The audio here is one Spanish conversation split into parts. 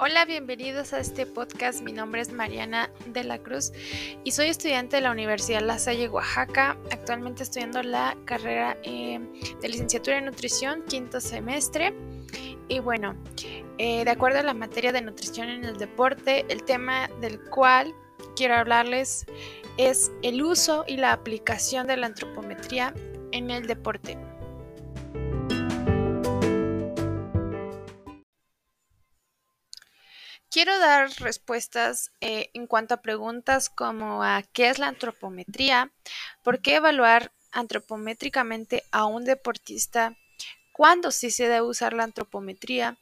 Hola, bienvenidos a este podcast. Mi nombre es Mariana de la Cruz y soy estudiante de la Universidad La Salle, Oaxaca. Actualmente estudiando la carrera eh, de licenciatura en nutrición, quinto semestre. Y bueno, eh, de acuerdo a la materia de nutrición en el deporte, el tema del cual quiero hablarles es el uso y la aplicación de la antropometría en el deporte. Quiero dar respuestas eh, en cuanto a preguntas como a qué es la antropometría, por qué evaluar antropométricamente a un deportista, cuándo sí se debe usar la antropometría,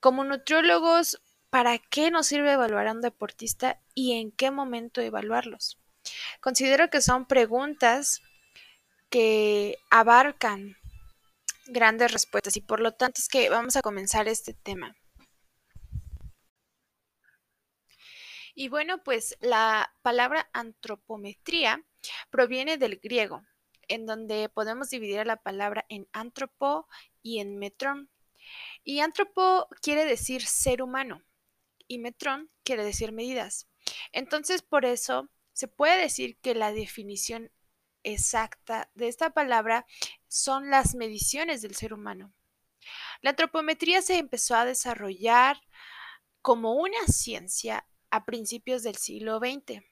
como nutriólogos, para qué nos sirve evaluar a un deportista y en qué momento evaluarlos. Considero que son preguntas que abarcan grandes respuestas y por lo tanto es que vamos a comenzar este tema. Y bueno, pues la palabra antropometría proviene del griego, en donde podemos dividir la palabra en antropo y en metrón. Y antropo quiere decir ser humano y metrón quiere decir medidas. Entonces, por eso se puede decir que la definición exacta de esta palabra son las mediciones del ser humano. La antropometría se empezó a desarrollar como una ciencia a principios del siglo XX.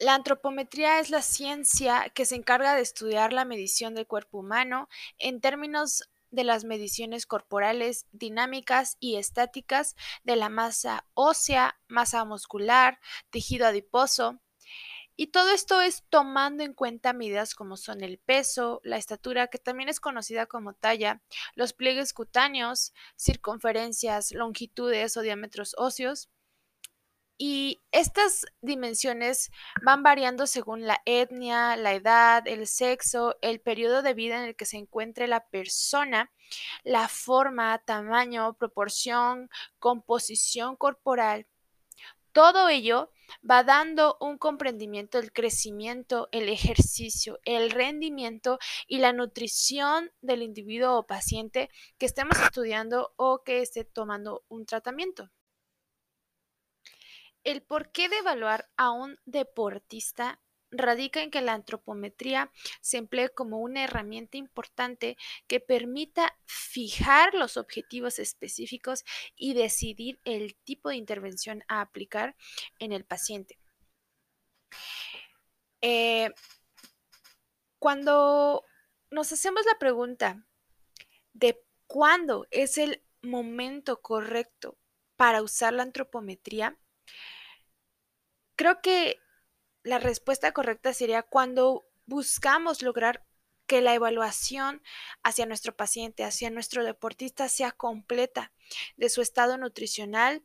La antropometría es la ciencia que se encarga de estudiar la medición del cuerpo humano en términos de las mediciones corporales dinámicas y estáticas de la masa ósea, masa muscular, tejido adiposo, y todo esto es tomando en cuenta medidas como son el peso, la estatura, que también es conocida como talla, los pliegues cutáneos, circunferencias, longitudes o diámetros óseos. Y estas dimensiones van variando según la etnia, la edad, el sexo, el periodo de vida en el que se encuentre la persona, la forma, tamaño, proporción, composición corporal. Todo ello va dando un comprendimiento del crecimiento, el ejercicio, el rendimiento y la nutrición del individuo o paciente que estemos estudiando o que esté tomando un tratamiento. El porqué de evaluar a un deportista radica en que la antropometría se emplee como una herramienta importante que permita fijar los objetivos específicos y decidir el tipo de intervención a aplicar en el paciente. Eh, cuando nos hacemos la pregunta de cuándo es el momento correcto para usar la antropometría, creo que la respuesta correcta sería cuando buscamos lograr que la evaluación hacia nuestro paciente, hacia nuestro deportista sea completa de su estado nutricional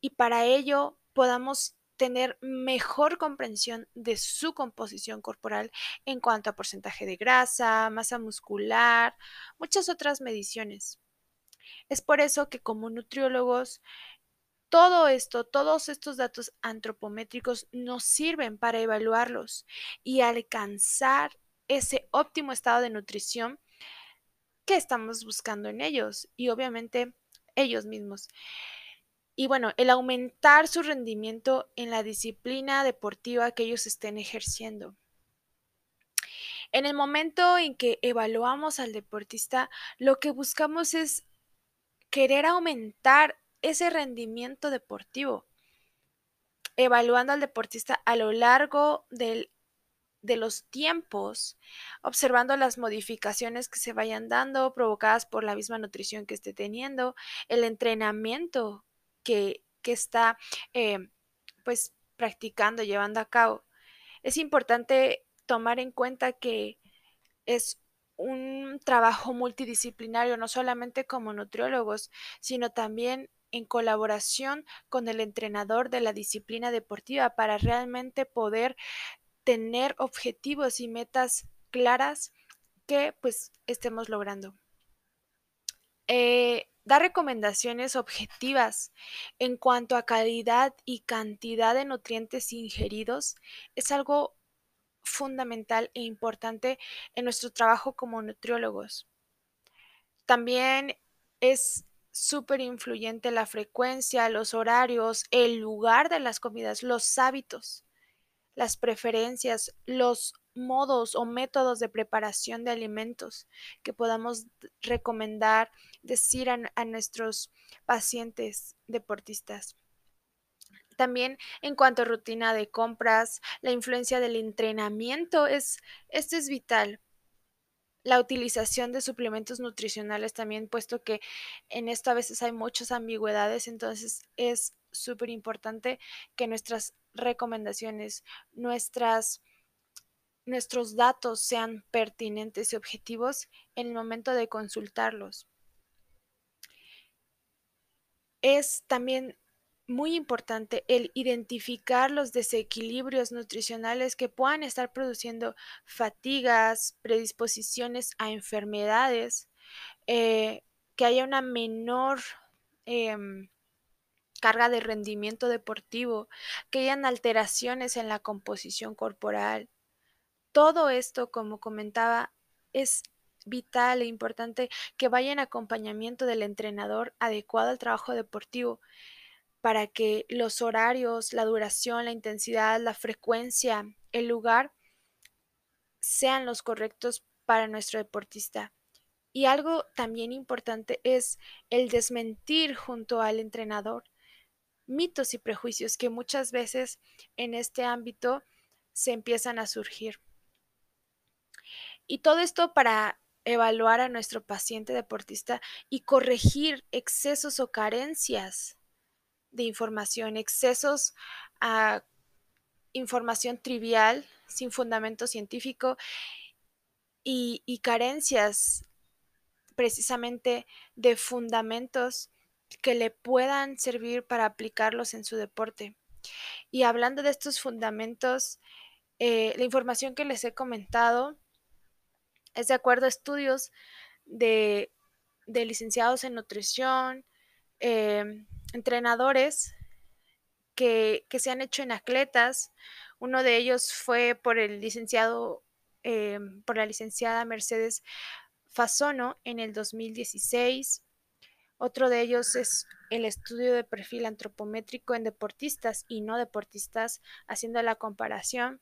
y para ello podamos tener mejor comprensión de su composición corporal en cuanto a porcentaje de grasa, masa muscular, muchas otras mediciones. Es por eso que como nutriólogos todo esto, todos estos datos antropométricos nos sirven para evaluarlos y alcanzar ese óptimo estado de nutrición que estamos buscando en ellos y obviamente ellos mismos. Y bueno, el aumentar su rendimiento en la disciplina deportiva que ellos estén ejerciendo. En el momento en que evaluamos al deportista, lo que buscamos es querer aumentar ese rendimiento deportivo, evaluando al deportista a lo largo de los tiempos, observando las modificaciones que se vayan dando, provocadas por la misma nutrición que esté teniendo, el entrenamiento que, está eh, pues practicando, llevando a cabo. Es importante tomar en cuenta que es un trabajo multidisciplinario, no solamente como nutriólogos, sino también en colaboración con el entrenador de la disciplina deportiva para realmente poder tener objetivos y metas claras que pues estemos logrando. Eh, dar recomendaciones objetivas en cuanto a calidad y cantidad de nutrientes ingeridos es algo fundamental e importante en nuestro trabajo como nutriólogos. También es súper influyente la frecuencia, los horarios, el lugar de las comidas, los hábitos, las preferencias, los modos o métodos de preparación de alimentos que podamos recomendar, decir a, nuestros pacientes deportistas. También en cuanto a rutina de compras, la influencia del entrenamiento es, esto es vital. La utilización de suplementos nutricionales también, puesto que en esto a veces hay muchas ambigüedades, entonces es súper importante que nuestras recomendaciones, nuestras nuestros datos sean pertinentes y objetivos en el momento de consultarlos. Es también muy importante el identificar los desequilibrios nutricionales que puedan estar produciendo fatigas, predisposiciones a enfermedades, eh, que haya una menor em, carga de rendimiento deportivo, que hayan alteraciones en la composición corporal, todo esto, como comentaba, es vital e importante que vaya en acompañamiento del entrenador adecuado al trabajo deportivo para que los horarios, la duración, la intensidad, la frecuencia, el lugar sean los correctos para nuestro deportista. Y algo también importante es el desmentir junto al entrenador mitos y prejuicios que muchas veces en este ámbito se empiezan a surgir. Y todo esto para evaluar a nuestro paciente deportista y corregir excesos o carencias de información, excesos a información trivial, sin fundamento científico y, y carencias precisamente de fundamentos que le puedan servir para aplicarlos en su deporte. Y hablando de estos fundamentos, eh, la información que les he comentado es de acuerdo a estudios de, licenciados en nutrición, em, entrenadores que, se han hecho en atletas. Uno de ellos fue por el licenciado, em, por la licenciada Mercedes Fasono en el 2016. Otro de ellos es el estudio de perfil antropométrico en deportistas y no deportistas, haciendo la comparación.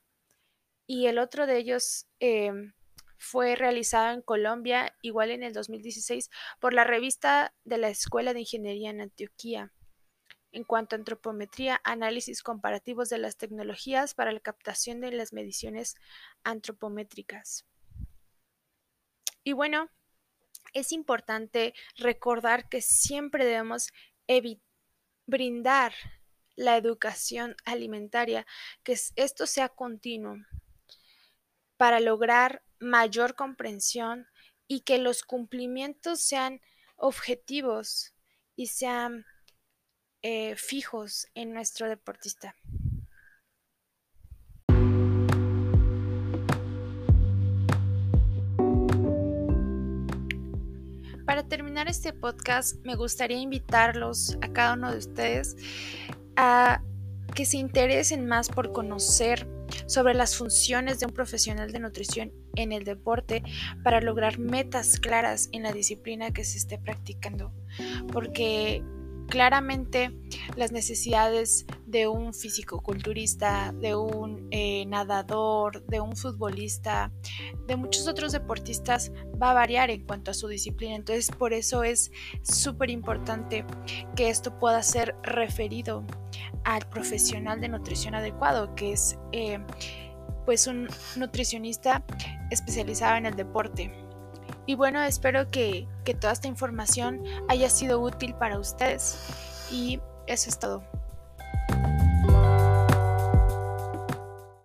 Y el otro de ellos em, fue realizado en Colombia, igual en el 2016, por la revista de la Escuela de Ingeniería en Antioquía. En cuanto a antropometría, análisis comparativos de las tecnologías para la captación de las mediciones antropométricas. Y bueno, es importante recordar que siempre debemos brindar la educación alimentaria, que esto sea continuo, para lograr mayor comprensión y que los cumplimientos sean objetivos y sean eh, fijos en nuestro deportista. Para terminar este podcast, me gustaría invitarlos a cada uno de ustedes a que se interesen más por conocer sobre las funciones de un profesional de nutrición en el deporte para lograr metas claras en la disciplina que se esté practicando. Porque claramente las necesidades de un físico-culturista, de un eh, nadador, de un futbolista, de muchos otros deportistas va a variar en cuanto a su disciplina. Entonces por eso es súper importante que esto pueda ser referido al profesional de nutrición adecuado, que es eh, pues un nutricionista especializado en el deporte. Y bueno, espero que, que toda esta información haya sido útil para ustedes y eso es todo.